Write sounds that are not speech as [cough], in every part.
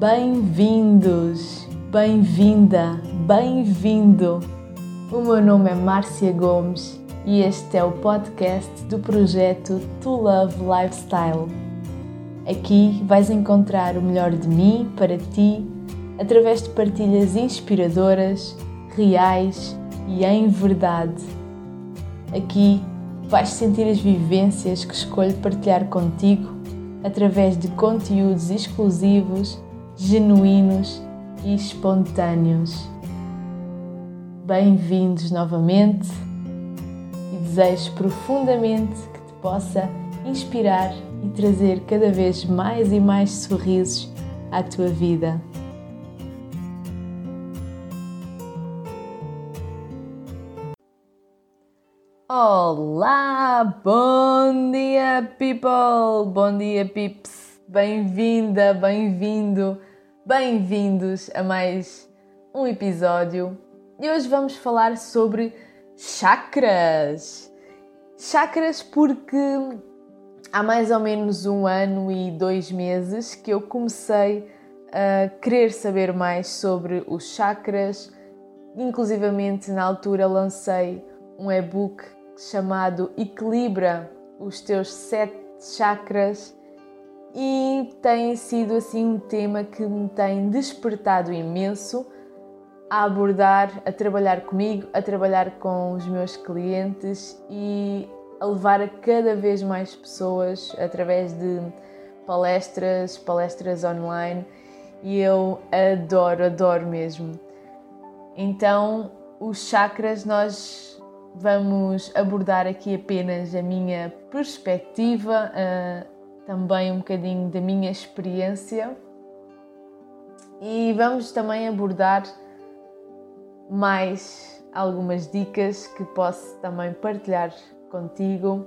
Bem-vindos, bem-vinda, bem-vindo. O meu nome é Márcia Gomes e este é o podcast do projeto To Love Lifestyle. Aqui vais encontrar o melhor de mim para ti através de partilhas inspiradoras, reais e em verdade. Aqui vais sentir as vivências que escolho partilhar contigo através de conteúdos exclusivos, genuínos e espontâneos. Bem-vindos novamente e desejo profundamente que te possa inspirar e trazer cada vez mais e mais sorrisos à tua vida. Olá, bom dia people, bom dia pips, bem-vinda, bem-vindo, bem-vindos a mais um episódio. E hoje vamos falar sobre chakras. Chakras porque há mais ou menos um ano e dois meses que eu comecei a querer saber mais sobre os chakras, inclusivamente na altura lancei um e-book chamado Equilibra os teus sete chakras e tem sido assim um tema que me tem despertado imenso a abordar, a trabalhar comigo, a trabalhar com os meus clientes e a levar a cada vez mais pessoas através de palestras, palestras online e eu adoro, adoro mesmo. Então, os chakras nós Vamos abordar aqui apenas a minha perspectiva, também um bocadinho da minha experiência e vamos também abordar mais algumas dicas que posso também partilhar contigo,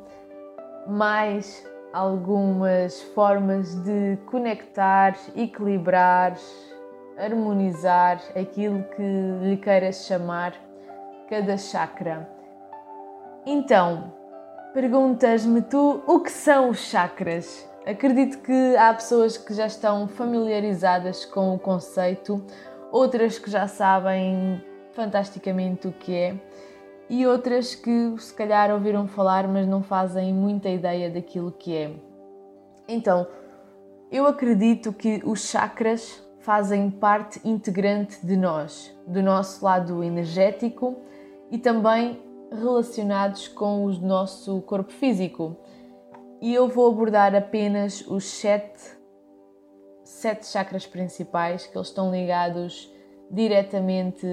mais algumas formas de conectar, equilibrar, harmonizar aquilo que lhe queiras chamar cada chakra. Então, perguntas-me tu o que são os chakras? Acredito que há pessoas que já estão familiarizadas com o conceito, outras que já sabem fantasticamente o que é e outras que se calhar ouviram falar, mas não fazem muita ideia daquilo que é. Então, eu acredito que os chakras fazem parte integrante de nós, do nosso lado energético e também relacionados com o nosso corpo físico. E eu vou abordar apenas os sete, sete chakras principais, que eles estão ligados diretamente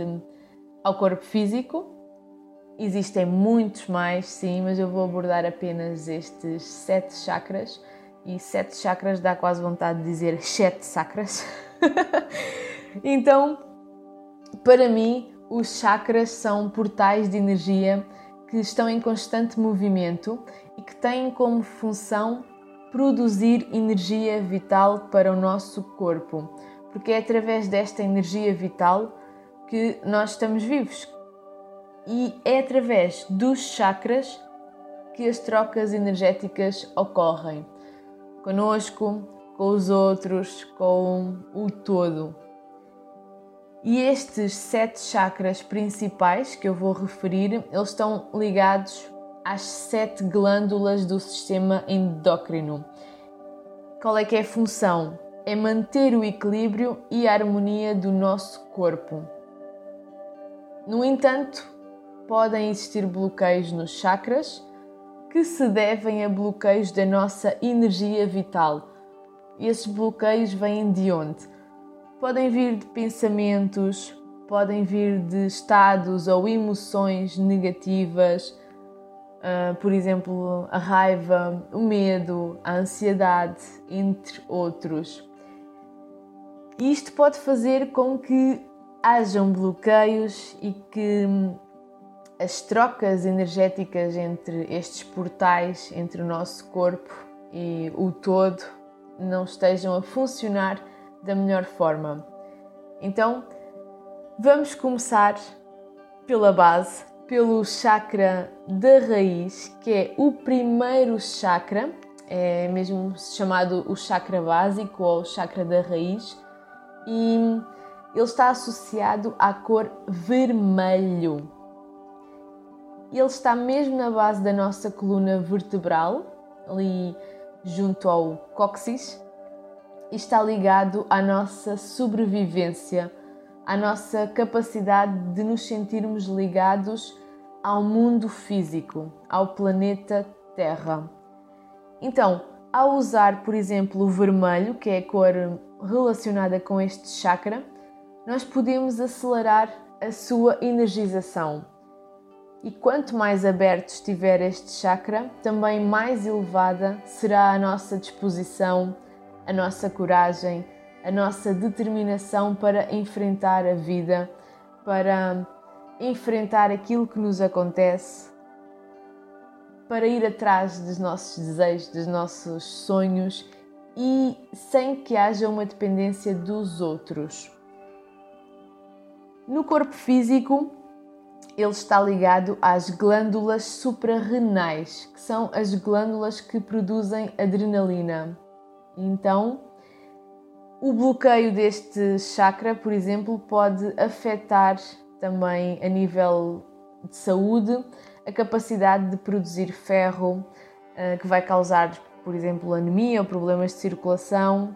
ao corpo físico. Existem muitos mais, sim, mas eu vou abordar apenas estes sete chakras. E sete chakras dá quase vontade de dizer sete chakras. [laughs] então, para mim, os chakras são portais de energia que estão em constante movimento e que têm como função produzir energia vital para o nosso corpo, porque é através desta energia vital que nós estamos vivos. E é através dos chakras que as trocas energéticas ocorrem conosco, com os outros, com o todo. E estes sete chakras principais que eu vou referir, eles estão ligados às sete glândulas do sistema endócrino. Qual é que é a função? É manter o equilíbrio e a harmonia do nosso corpo. No entanto, podem existir bloqueios nos chakras que se devem a bloqueios da nossa energia vital. Esses bloqueios vêm de onde? Podem vir de pensamentos, podem vir de estados ou emoções negativas, uh, por exemplo, a raiva, o medo, a ansiedade, entre outros. Isto pode fazer com que hajam bloqueios e que as trocas energéticas entre estes portais, entre o nosso corpo e o todo, não estejam a funcionar da melhor forma. Então, vamos começar pela base, pelo chakra da raiz, que é o primeiro chakra, é mesmo chamado o chakra básico ou chakra da raiz, e ele está associado à cor vermelho. Ele está mesmo na base da nossa coluna vertebral, ali junto ao cóccix, está ligado à nossa sobrevivência, à nossa capacidade de nos sentirmos ligados ao mundo físico, ao planeta Terra. Então, ao usar, por exemplo, o vermelho, que é a cor relacionada com este chakra, nós podemos acelerar a sua energização. E quanto mais aberto estiver este chakra, também mais elevada será a nossa disposição, a nossa coragem, a nossa determinação para enfrentar a vida, para enfrentar aquilo que nos acontece, para ir atrás dos nossos desejos, dos nossos sonhos e sem que haja uma dependência dos outros. No corpo físico, ele está ligado às glândulas suprarrenais, que são as glândulas que produzem adrenalina. Então, o bloqueio deste chakra, por exemplo, pode afetar também a nível de saúde a capacidade de produzir ferro, eh, que vai causar, por exemplo, anemia ou problemas de circulação.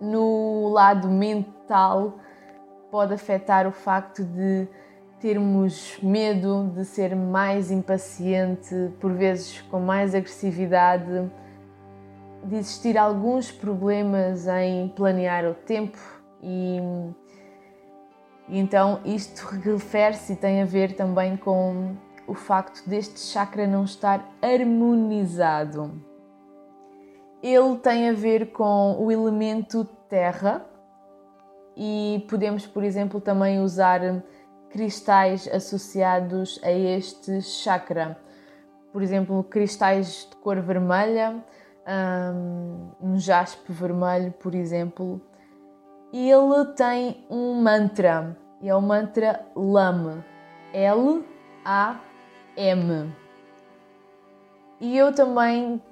No lado mental, pode afetar o facto de termos medo, de ser mais impaciente, por vezes com mais agressividade de existir alguns problemas em planear o tempo e, então isto refere-se e tem a ver também com o facto deste chakra não estar harmonizado. Ele tem a ver com o elemento terra e podemos, por exemplo, também usar cristais associados a este chakra. Por exemplo, cristais de cor vermelha, um jaspe vermelho, por exemplo, e ele tem um mantra, e é o mantra LAM, L-A-M. E eu também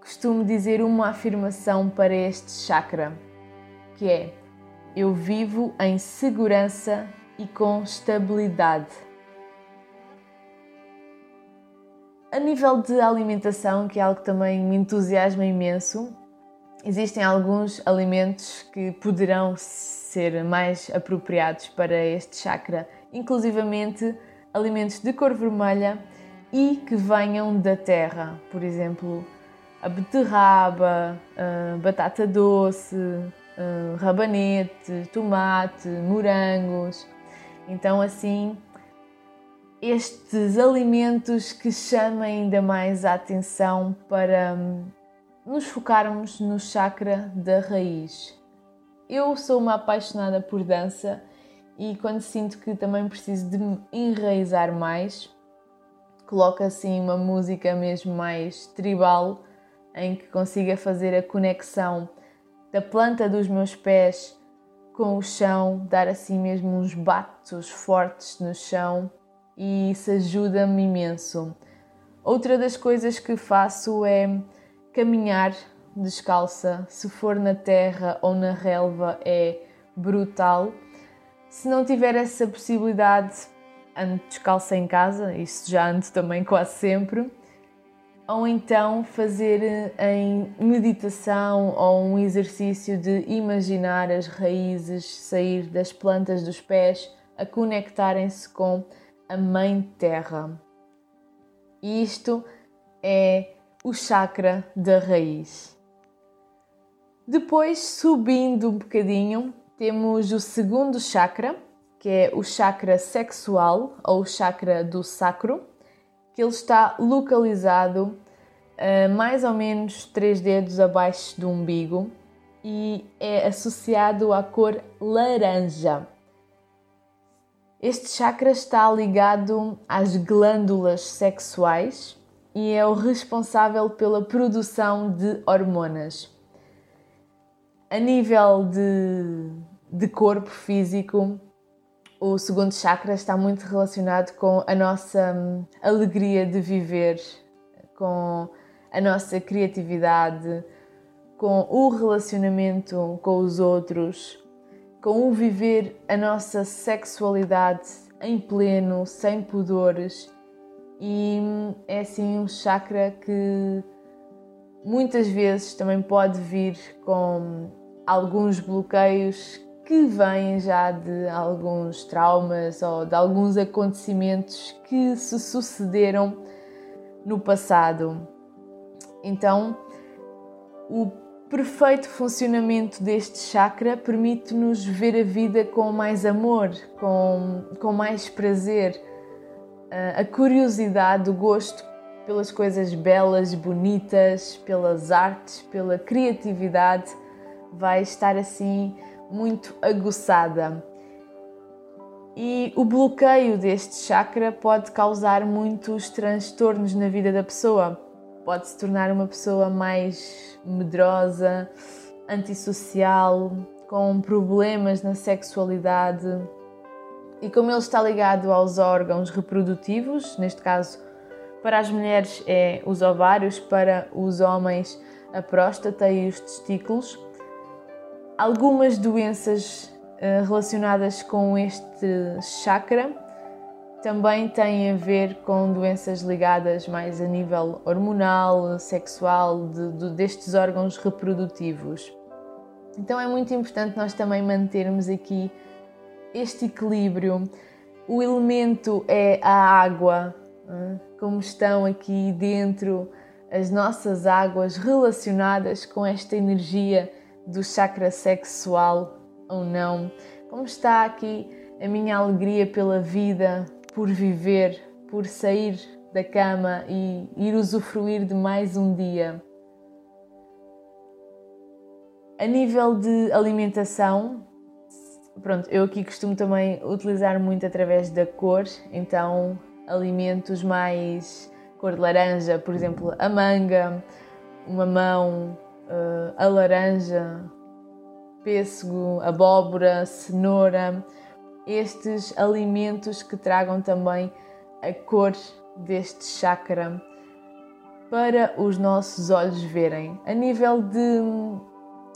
costumo dizer uma afirmação para este chakra, que é: Eu vivo em segurança e com estabilidade. A nível de alimentação, que é algo que também me entusiasma imenso, existem alguns alimentos que poderão ser mais apropriados para este chakra, inclusivamente alimentos de cor vermelha e que venham da terra, por exemplo, a beterraba, a batata doce, rabanete, tomate, morangos. Então assim estes alimentos que chamem ainda mais a atenção para hum, nos focarmos no chakra da raiz. Eu sou uma apaixonada por dança e quando sinto que também preciso de me enraizar mais, coloco assim uma música mesmo mais tribal em que consiga fazer a conexão da planta dos meus pés com o chão, dar assim mesmo uns batos fortes no chão e isso ajuda-me imenso. Outra das coisas que faço é caminhar descalça. Se for na terra ou na relva, é brutal. Se não tiver essa possibilidade, ando descalça em casa, isso já ando também quase sempre. Ou então fazer em meditação ou um exercício de imaginar as raízes sair das plantas dos pés a conectarem-se com a Mãe Terra. Isto é o chakra da raiz. Depois, subindo um bocadinho, temos o segundo chakra, que é o chakra sexual ou chakra do sacro, que ele está localizado a mais ou menos três dedos abaixo do umbigo e é associado à cor laranja. Este chakra está ligado às glândulas sexuais e é o responsável pela produção de hormonas. A nível de, de corpo físico, o segundo chakra está muito relacionado com a nossa hum, alegria de viver, com a nossa criatividade, com o relacionamento com os outros, com o viver a nossa sexualidade em pleno, sem pudores. E é assim um chakra que muitas vezes também pode vir com alguns bloqueios que vêm já de alguns traumas ou de alguns acontecimentos que se sucederam no passado. Então, o perfeito funcionamento deste chakra permite-nos ver a vida com mais amor, com, com mais prazer. A curiosidade, o gosto pelas coisas belas, bonitas, pelas artes, pela criatividade vai estar assim muito aguçada. E o bloqueio deste chakra pode causar muitos transtornos na vida da pessoa pode se tornar uma pessoa mais medrosa, antissocial, com problemas na sexualidade. E como ele está ligado aos órgãos reprodutivos, neste caso para as mulheres é os ovários, para os homens a próstata e os testículos, algumas doenças eh, relacionadas com este chakra também tem a ver com doenças ligadas mais a nível hormonal, sexual, de, de, destes órgãos reprodutivos. Então é muito importante nós também mantermos aqui este equilíbrio. O elemento é a água, como estão aqui dentro as nossas águas relacionadas com esta energia do chakra sexual ou não, como está aqui a minha alegria pela vida, por viver, por sair da cama e ir usufruir de mais um dia. A nível de alimentação, pronto, eu aqui costumo também utilizar muito através da cor, então alimentos mais cor de laranja, por exemplo, a manga, o mamão, eh, a laranja, pêssego, abóbora, cenoura, estes alimentos que tragam também a cor deste chakra para os nossos olhos verem. A nível de,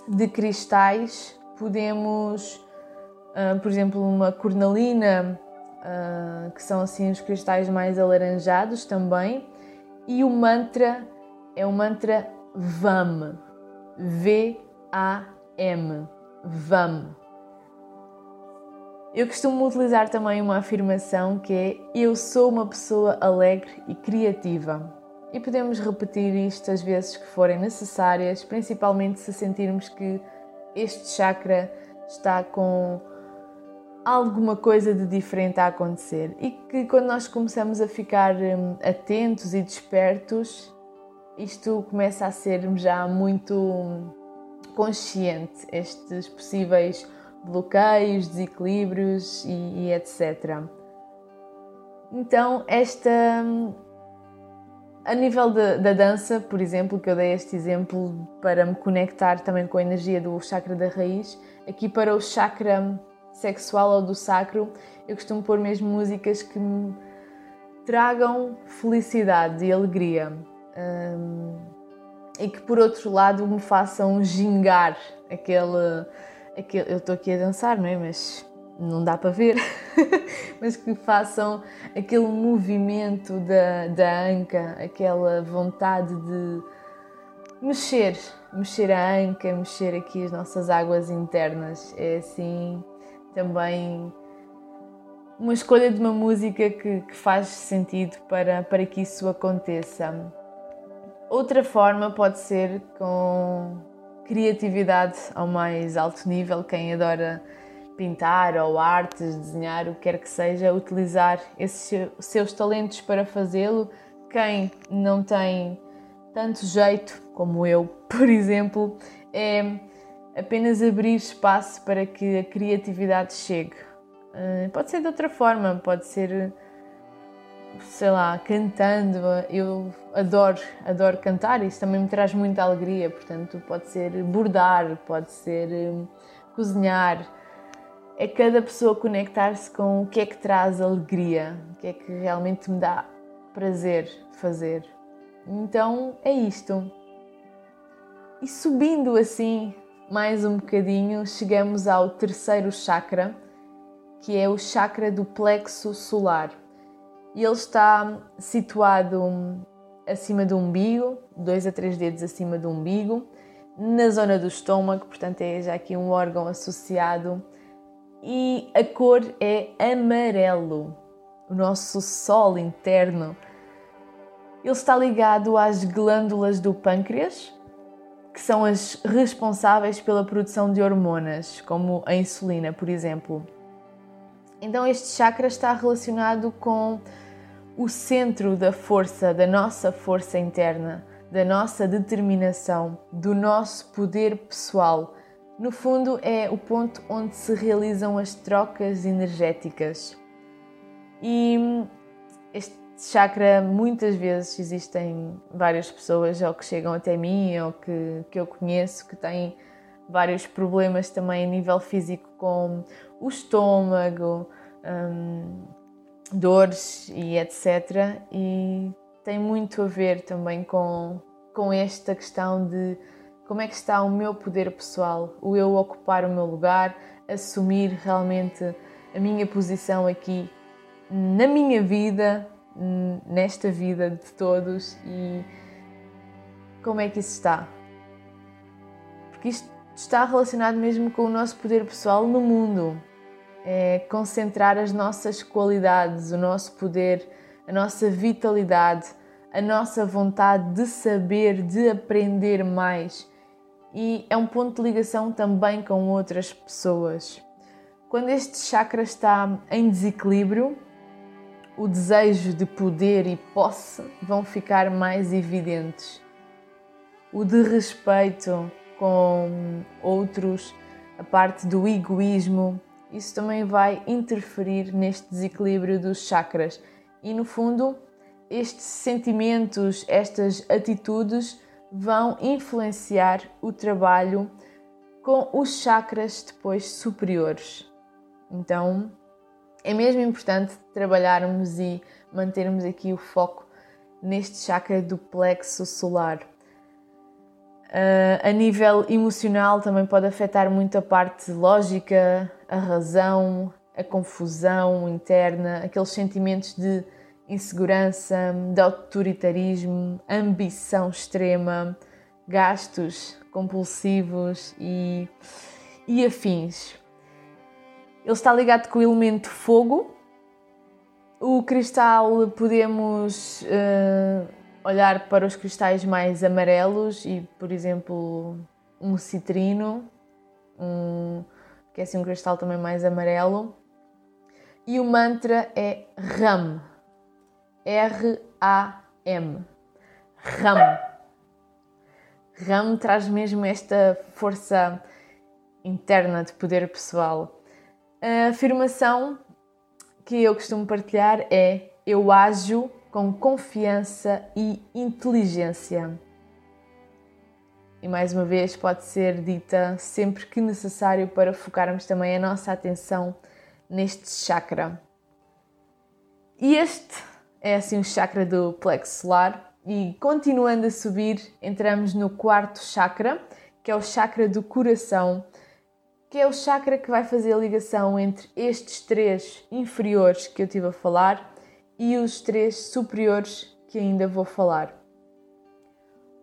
de cristais, podemos, uh, por exemplo, uma cornalina, uh, que são assim os cristais mais alaranjados também, e o mantra é o mantra VAM, V-A-M, VAM. Eu costumo utilizar também uma afirmação que é: Eu sou uma pessoa alegre e criativa. E podemos repetir isto as vezes que forem necessárias, principalmente se sentirmos que este chakra está com alguma coisa de diferente a acontecer e que quando nós começamos a ficar hum, atentos e despertos, isto começa a ser já muito consciente, estes possíveis bloqueios, desequilíbrios e, e etc. Então, esta. A nível de, da dança, por exemplo, que eu dei este exemplo para me conectar também com a energia do chakra da raiz, aqui para o chakra sexual ou do sacro, eu costumo pôr mesmo músicas que me tragam felicidade e alegria. Um, e que por outro lado me façam gingar aquele aquele, eu estou aqui a dançar, não é? Mas não dá para ver, [laughs] mas que façam aquele movimento da, da anca, aquela vontade de mexer, mexer a anca, mexer aqui as nossas águas internas. É assim também uma escolha de uma música que, que faz sentido para, para que isso aconteça. Outra forma pode ser com criatividade ao mais alto nível, quem adora pintar ou artes, desenhar, o que quer que seja, utilizar esses seus talentos para fazê-lo. Quem não tem tanto jeito como eu, [laughs] por exemplo, é apenas abrir espaço para que a criatividade chegue. Eh, pode ser de outra forma, pode ser sei lá, cantando. Eu adoro, adoro cantar, isso também me traz muita alegria. Portanto, pode ser bordar, pode ser hum, cozinhar. É cada pessoa conectar-se com o que é que traz alegria, o que é que realmente me dá prazer fazer. Então é isto. E subindo assim mais um bocadinho, chegamos ao terceiro chakra, que é o chakra do plexo solar. E ele está situado acima do umbigo, dois a três dedos acima do umbigo, na zona do estômago, portanto é já aqui um órgão associado. E a cor é amarelo, o nosso sol interno. Ele está ligado às glândulas do pâncreas, que são as responsáveis pela produção de hormonas, como a insulina, por exemplo. Então, este chakra está relacionado com o centro da força, da nossa força interna, da nossa determinação, do nosso poder pessoal. No fundo, é o ponto onde se realizam as trocas energéticas. E este chakra, muitas vezes, existem várias pessoas ou que chegam até mim ou que, que eu conheço que têm vários problemas também a nível físico, com o estômago. Hum, dores e etc. E tem muito a ver também com, com esta questão de como é que está o meu poder pessoal, o eu ocupar o meu lugar, assumir realmente a minha posição aqui na minha vida, nesta vida de todos e como é que isso está. Porque isto está relacionado mesmo com o nosso poder pessoal no mundo é concentrar as nossas qualidades, o nosso poder, a nossa vitalidade, a nossa vontade de saber, de aprender mais. E é um ponto de ligação também com outras pessoas. Quando este chakra está em desequilíbrio, o desejo de poder e posse vão ficar mais evidentes. O de respeito com outros, a parte do egoísmo, isso também vai interferir neste desequilíbrio dos chakras. E no fundo, estes sentimentos, estas atitudes vão influenciar o trabalho com os chakras depois superiores. Então, é mesmo importante trabalharmos e mantermos aqui o foco neste chakra do plexo solar. Uh, a nível emocional também pode afetar muito a parte lógica, a razão, a confusão interna, aqueles sentimentos de insegurança, de autoritarismo, ambição extrema, gastos compulsivos e, e afins. Ele está ligado com o elemento fogo. O cristal podemos uh, olhar para os cristais mais amarelos e, por exemplo, um citrino, um, que é assim um cristal também mais amarelo. E o mantra é RAM. R-A-M. RAM. RAM traz mesmo esta força interna de poder pessoal. A afirmação que eu costumo partilhar é: Eu ajo com confiança e inteligência. E mais uma vez pode ser dita sempre que necessário para focarmos também a nossa atenção neste chakra. E este é assim o chakra do plexo solar. E continuando a subir, entramos no quarto chakra, que é o chakra do coração, que é o chakra que vai fazer a ligação entre estes três inferiores que eu tive a falar e os três superiores que ainda vou falar.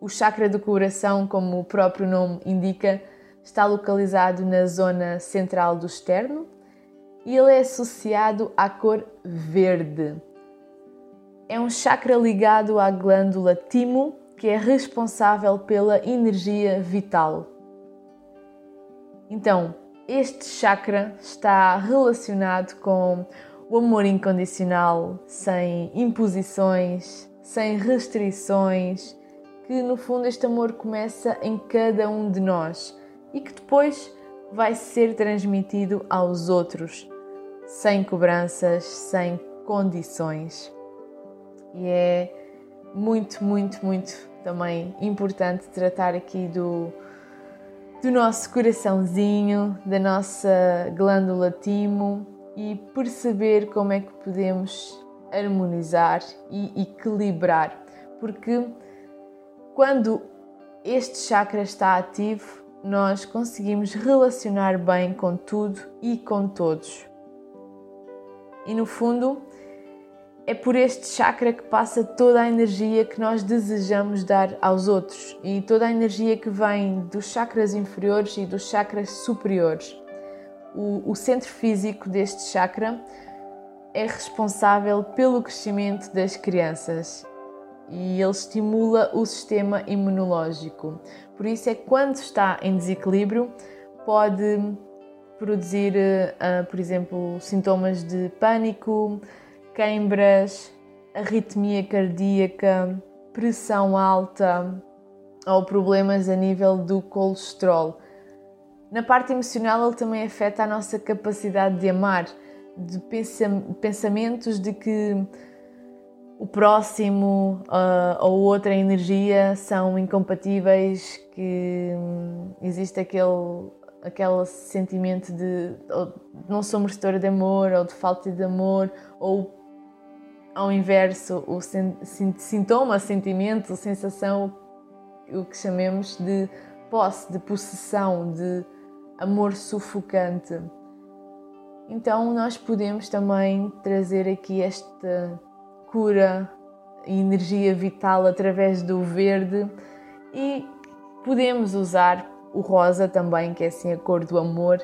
O chakra do coração, como o próprio nome indica, está localizado na zona central do externo e ele é associado à cor verde. É um chakra ligado à glândula timo, que é responsável pela energia vital. Então, este chakra está relacionado com o amor incondicional, sem imposições, sem restrições, que no fundo este amor começa em cada um de nós e que depois vai ser transmitido aos outros, sem cobranças, sem condições. E é muito, muito, muito também importante tratar aqui do, do nosso coraçãozinho, da nossa glândula timo, e perceber como é que podemos harmonizar e equilibrar, porque quando este chakra está ativo, nós conseguimos relacionar bem com tudo e com todos. E no fundo, é por este chakra que passa toda a energia que nós desejamos dar aos outros e toda a energia que vem dos chakras inferiores e dos chakras superiores. O, o centro físico deste chakra é responsável pelo crescimento das crianças e ele estimula o sistema imunológico. Por isso é que quando está em desequilíbrio pode produzir, uh, por exemplo, sintomas de pânico, queimbras, arritmia cardíaca, pressão alta ou problemas a nível do colesterol. Na parte emocional, ele também afeta a nossa capacidade de amar, de pensamentos de que o próximo uh, ou outra energia são incompatíveis, que um, existe aquele, aquele sentimento de, de não sou merecedora de amor ou de falta de amor ou ao inverso, o sintoma, sentimento, sensação, o que chamemos de posse, de possessão, de amor sufocante. Então, nós podemos também trazer aqui esta cura e energia vital através do verde e podemos usar o rosa também, que é assim a cor do amor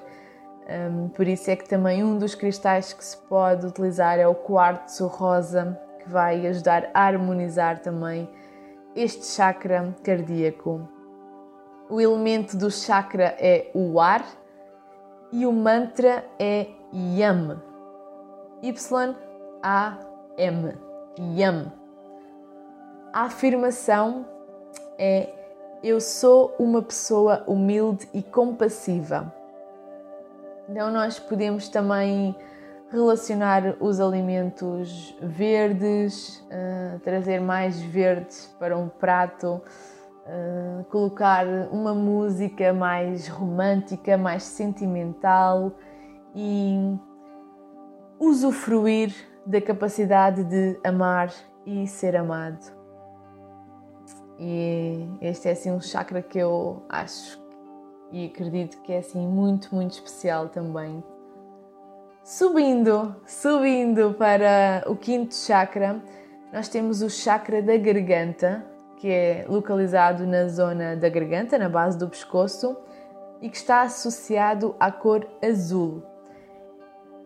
um, por isso é que também um dos cristais que se pode utilizar é o quartzo rosa, que vai ajudar a harmonizar também este chakra cardíaco. O elemento do chakra é o ar e o mantra é Yam. Y-A-M. Yam. A afirmação é: Eu sou uma pessoa humilde e compassiva então, nós podemos também relacionar os alimentos verdes, uh, trazer mais verdes para um prato, uh, colocar uma música mais romântica, mais sentimental e usufruir da capacidade de amar e ser amado. E este é assim um chakra que eu acho e acredito que é assim muito, muito especial também. Subindo, subindo para o quinto chakra, nós temos o chakra da garganta, que é localizado na zona da garganta, na base do pescoço, e que está associado à cor azul.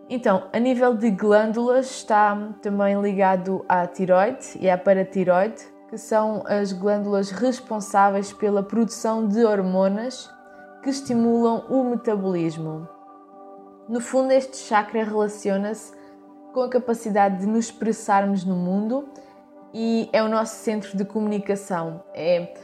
Então, a nível de glândulas, está também ligado à tiroide e à paratiroide, que são as glândulas responsáveis pela produção de hormonas que estimulam o metabolismo. No fundo, este chakra relaciona-se com a capacidade de nos expressarmos no mundo e é o nosso centro de comunicação. É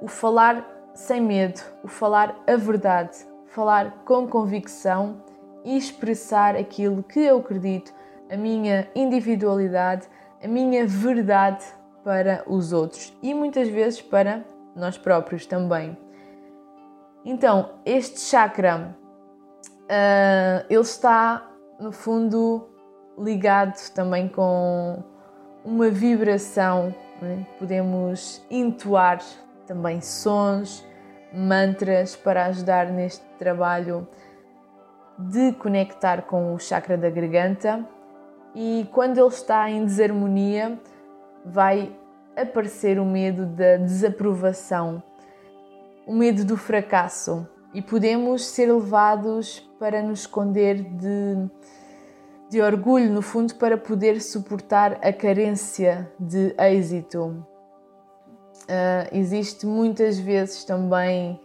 o falar sem medo, o falar a verdade, falar com convicção e expressar aquilo que eu acredito, a minha individualidade, a minha verdade para os outros e muitas vezes para nós próprios também. Então, este chakra, uh, ele está, no fundo, ligado também com uma vibração. É? Podemos entoar também sons, mantras para ajudar neste trabalho de conectar com o chakra da garganta. E quando ele está em desarmonia, vai aparecer o medo da desaprovação o medo do fracasso e podemos ser levados para nos esconder de, de orgulho, no fundo, para poder suportar a carência de êxito. Uh, existe muitas vezes também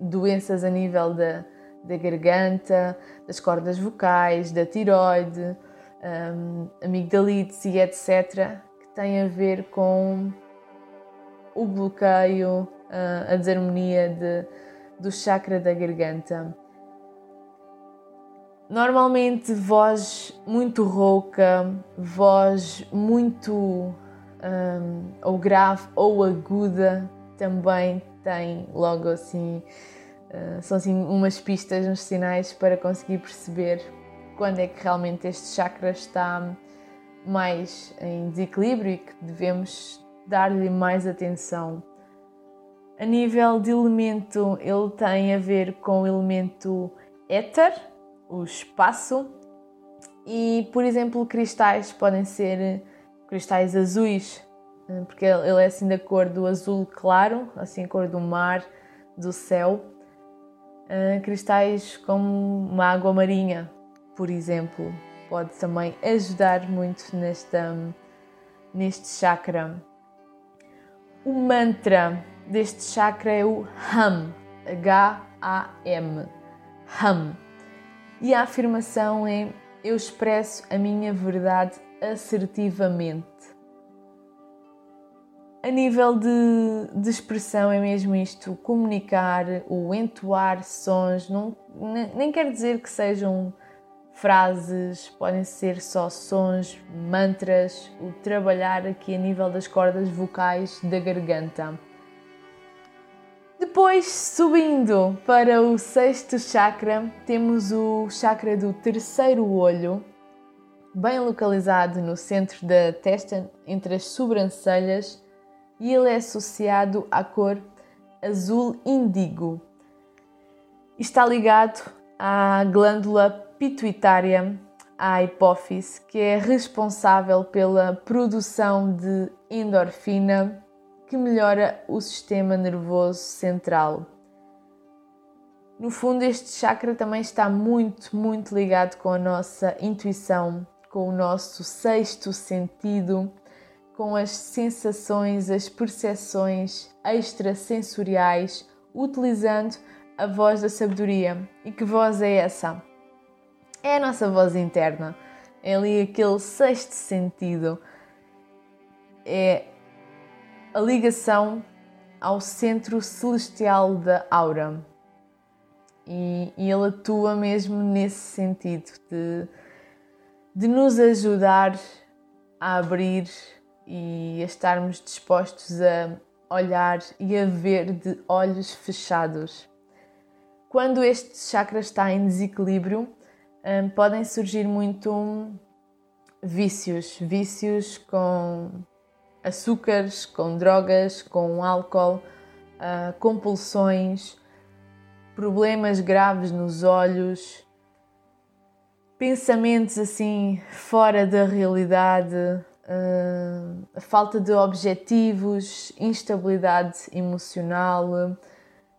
doenças a nível da, da garganta, das cordas vocais, da tiroide, um, amigdalites e etc., que têm a ver com o bloqueio, a desarmonia de, do chakra da garganta. Normalmente, voz muito rouca, voz muito um, ou grave ou aguda também tem logo assim, uh, são assim umas pistas, uns sinais para conseguir perceber quando é que realmente este chakra está mais em desequilíbrio e que devemos dar-lhe mais atenção. A nível de elemento, ele tem a ver com o elemento éter, o espaço, e, por exemplo, cristais podem ser cristais azuis, eh, porque ele é assim da cor do azul claro, assim a cor do mar, do céu. Uh, cristais como uma água marinha, por exemplo, pode também ajudar muito nesta, neste chakra. O mantra deste chakra é o Ham, H-A-M, Ham. E a afirmação é: Eu expresso a minha verdade assertivamente. A nível de, de, expressão é mesmo isto, comunicar, o entoar sons, não, nem quer dizer que sejam frases, podem ser só sons, mantras, o trabalhar aqui a nível das cordas vocais da garganta. Depois, subindo para o sexto chakra, temos o chakra do terceiro olho, bem localizado no centro da testa, entre as sobrancelhas e ele é associado à cor azul índigo. Está ligado à glândula pituitária, à hipófise, que é responsável pela produção de endorfina que melhora o sistema nervoso central. No fundo, este chakra também está muito, muito ligado com a nossa intuição, com o nosso sexto sentido com as sensações, as percepções extrasensoriais, utilizando a voz da sabedoria. E que voz é essa? É a nossa voz interna. É ali aquele sexto sentido. É a ligação ao centro celestial da aura. E, e ele atua mesmo nesse sentido de, de nos ajudar a abrir e a estarmos dispostos a olhar e a ver de olhos fechados. Quando este chakra está em desequilíbrio, hum, podem surgir muito vícios, vícios com açúcares, com drogas, com álcool, uh, compulsões, problemas graves nos olhos, pensamentos assim fora da realidade, uh, falta de objetivos, instabilidade emocional,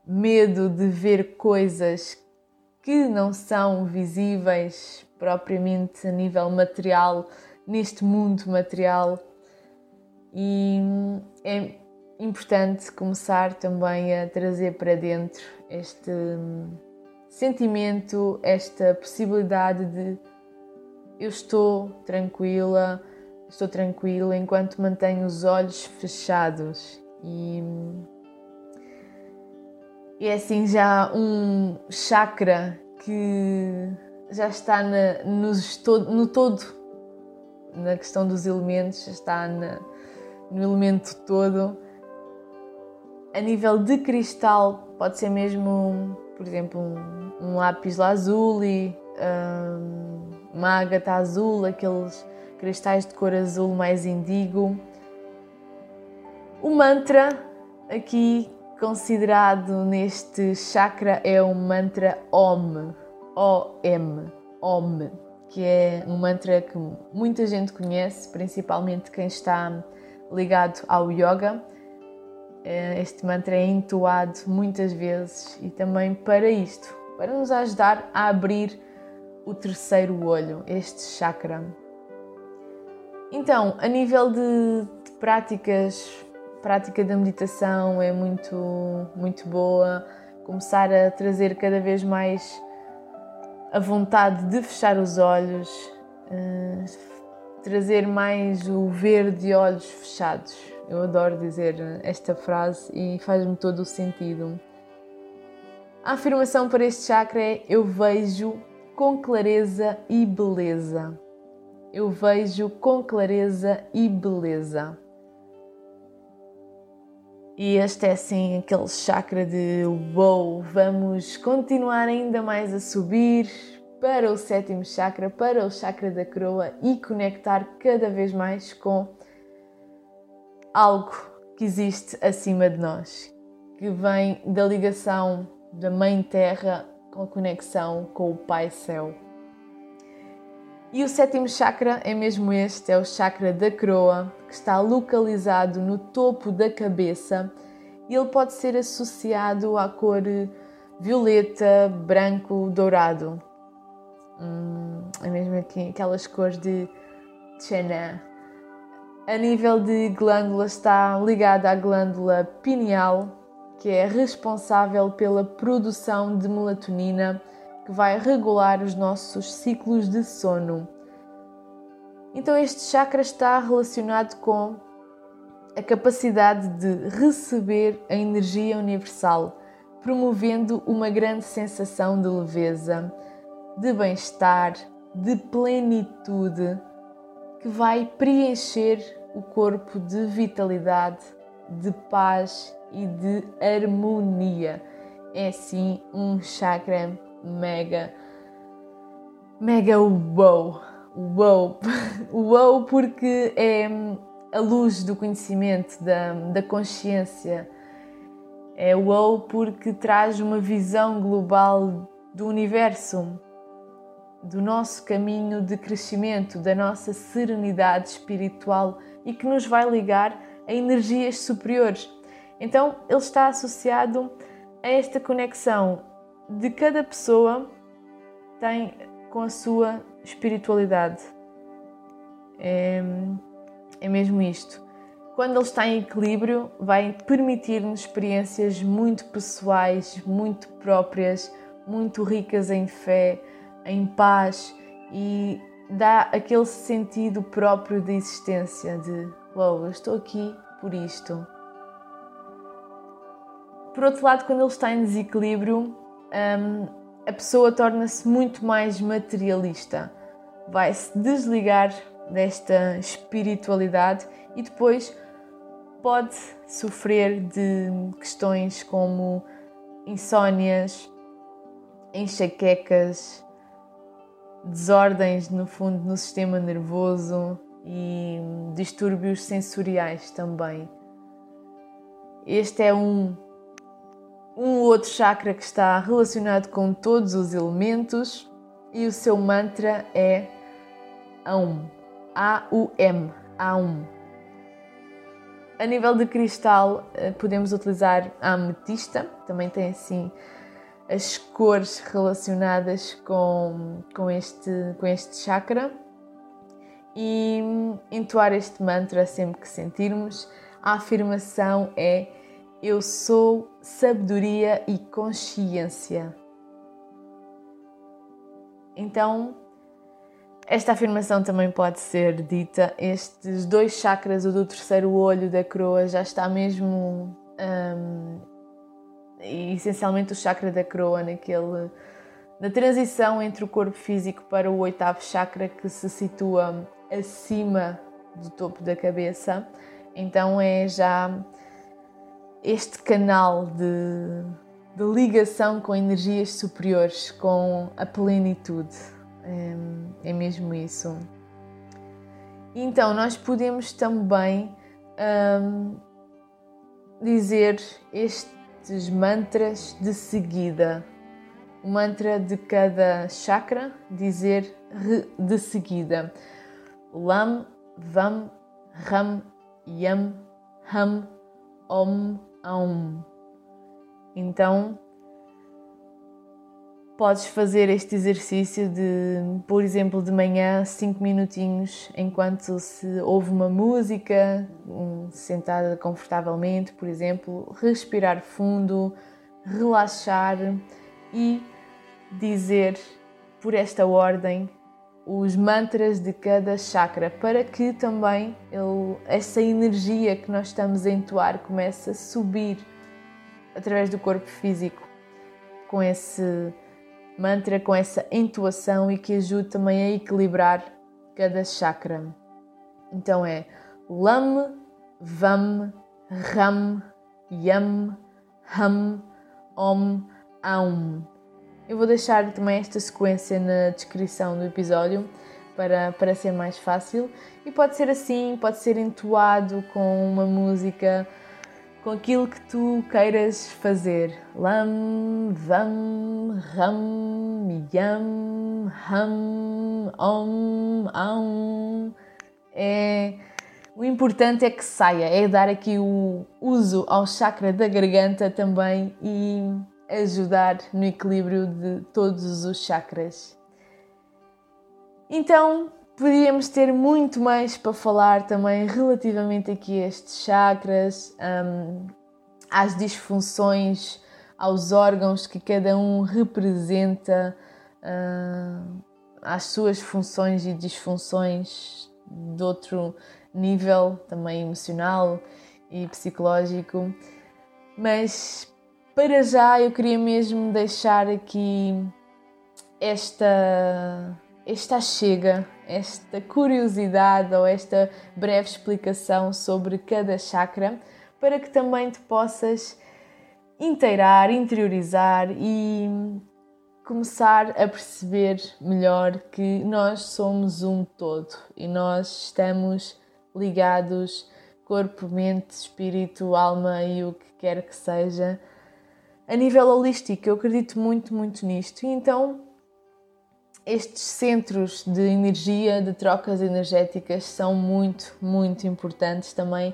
medo de ver coisas que não são visíveis propriamente a nível material, neste mundo material. E é importante começar também a trazer para dentro este sentimento, esta possibilidade de eu estou tranquila, estou tranquilo enquanto mantenho os olhos fechados. E, e é assim já um chakra que já está na, nos, no todo, na questão dos elementos, já está na, no elemento todo. A nível de cristal, pode ser mesmo, por exemplo, um, um lápis lazuli, um, uma ágata azul, aqueles cristais de cor azul mais indigo. O mantra aqui considerado neste chakra é o mantra Om, O-M, Om, que é um mantra que muita gente conhece, principalmente quem está ligado ao yoga. É, este mantra é entoado muitas vezes e também para isto, para nos ajudar a abrir o terceiro olho, este chakra. Então, a nível de, de práticas, prática da meditação é muito, muito boa. Começar a trazer cada vez mais a vontade de fechar os olhos, uh, trazer mais o ver de olhos fechados. Eu adoro dizer esta frase e faz-me todo o sentido. A afirmação para este chakra é: Eu vejo com clareza e beleza eu vejo com clareza e beleza. E este é assim aquele chakra de wow, vamos continuar ainda mais a subir para o sétimo chakra, para o chakra da coroa e conectar cada vez mais com algo que existe acima de nós, que vem da ligação da Mãe Terra com a conexão com o Pai Céu. E o sétimo chakra é mesmo este, é o chakra da coroa, que está localizado no topo da cabeça e ele pode ser associado à cor violeta, branco, dourado. Hum, é mesmo aqui, aquelas cores de Chana. A nível de glândula está ligada à glândula pineal, que é responsável pela produção de melatonina, que vai regular os nossos ciclos de sono. Então, este chakra está relacionado com a capacidade de receber a energia universal, promovendo uma grande sensação de leveza, de bem-estar, de plenitude, que vai preencher o corpo de vitalidade, de paz e de harmonia. É sim um chakra mega, mega wow! Wow! Wow, porque é a luz do conhecimento, da, da consciência. É wow porque traz uma visão global do universo, do nosso caminho de crescimento, da nossa serenidade espiritual e que nos vai ligar a energias superiores. Então, ele está associado a esta conexão de cada pessoa tem com a sua espiritualidade. É, é mesmo isto. Quando ele está em equilíbrio, vai permitir-nos experiências muito pessoais, muito próprias, muito ricas em fé, em paz e dá aquele sentido próprio de existência de wow, eu estou aqui por isto. Por outro lado, quando ele está em desequilíbrio, um, a pessoa torna-se muito mais materialista, vai se desligar desta espiritualidade e depois pode sofrer de questões como insónias, enxaquecas, desordens no fundo no sistema nervoso e distúrbios sensoriais também. Este é um um outro chakra que está relacionado com todos os elementos e o seu mantra é Aum. A-U-M. Aum. A nível de cristal, eh, podemos utilizar a ametista, também tem assim as cores relacionadas com, com, este, com este chakra e entoar este mantra sempre que sentirmos. A afirmação é eu sou sabedoria e consciência. Então, esta afirmação também pode ser dita. Estes dois chakras, o do terceiro olho da coroa, já está mesmo. Um, essencialmente o chakra da coroa, naquele, na transição entre o corpo físico para o oitavo chakra que se situa acima do topo da cabeça. Então é já este canal de, de ligação com energias superiores, com a plenitude. É, é mesmo isso. Então, nós podemos também um, dizer estes mantras de seguida. O mantra de cada chakra, dizer de seguida. Lam, Vam, Ram, Yam, Ham, Om, a um. Então, podes fazer este exercício de, por exemplo, de manhã, 5 minutinhos, enquanto se ouve uma música, sentada confortavelmente, por exemplo, respirar fundo, relaxar e dizer por esta ordem os mantras de cada chakra para que também ele, essa energia que nós estamos a entoar comece a subir através do corpo físico com esse mantra, com essa entoação e que ajude também a equilibrar cada chakra. Então é Lam, Vam, Ram, Yam, Ham, Om, Aum. Eu vou deixar também esta sequência na descrição do episódio para, para ser mais fácil. E pode ser assim, pode ser entoado com uma música com aquilo que tu queiras fazer. Lam, vam, ram, yam, ham, om, aum. É, o importante é que saia, é dar aqui o uso ao chakra da garganta também e ajudar no equilíbrio de todos os chakras. Então, Podíamos ter muito mais para falar também relativamente aqui a estes chakras, um, às disfunções, aos órgãos que cada um representa, uh, às suas funções e disfunções de outro nível, também emocional e psicológico. Mas para já eu queria mesmo deixar aqui esta esta chega, esta curiosidade ou esta breve explicação sobre cada chakra para que também te possas inteirar, interiorizar e começar a perceber melhor que nós somos um todo e nós estamos ligados corpo, mente, espírito, alma e o que quer que seja a nível holístico. Eu acredito muito, muito nisto. E então estes centros de energia, de trocas energéticas, são muito, muito importantes também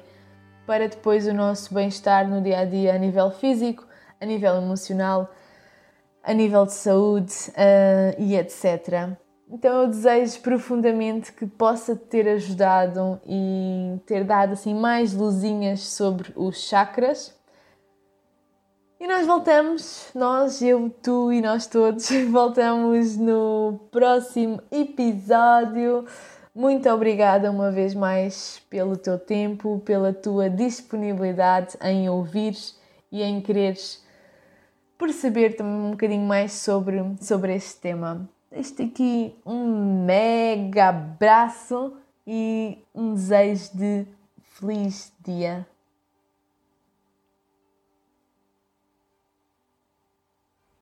para depois o nosso bem-estar no dia a dia, a nível físico, a nível emocional, a nível de saúde uh, e etc. Então eu desejo profundamente que possa ter ajudado e ter dado assim mais luzinhas sobre os chakras e nós voltamos, nós, eu, tu e nós todos, [laughs] voltamos no próximo episódio. Muito obrigada uma vez mais pelo teu tempo, pela tua disponibilidade em ouvir e em quereres perceber também um bocadinho mais sobre, sobre este tema. Este aqui um mega abraço e um desejo de feliz dia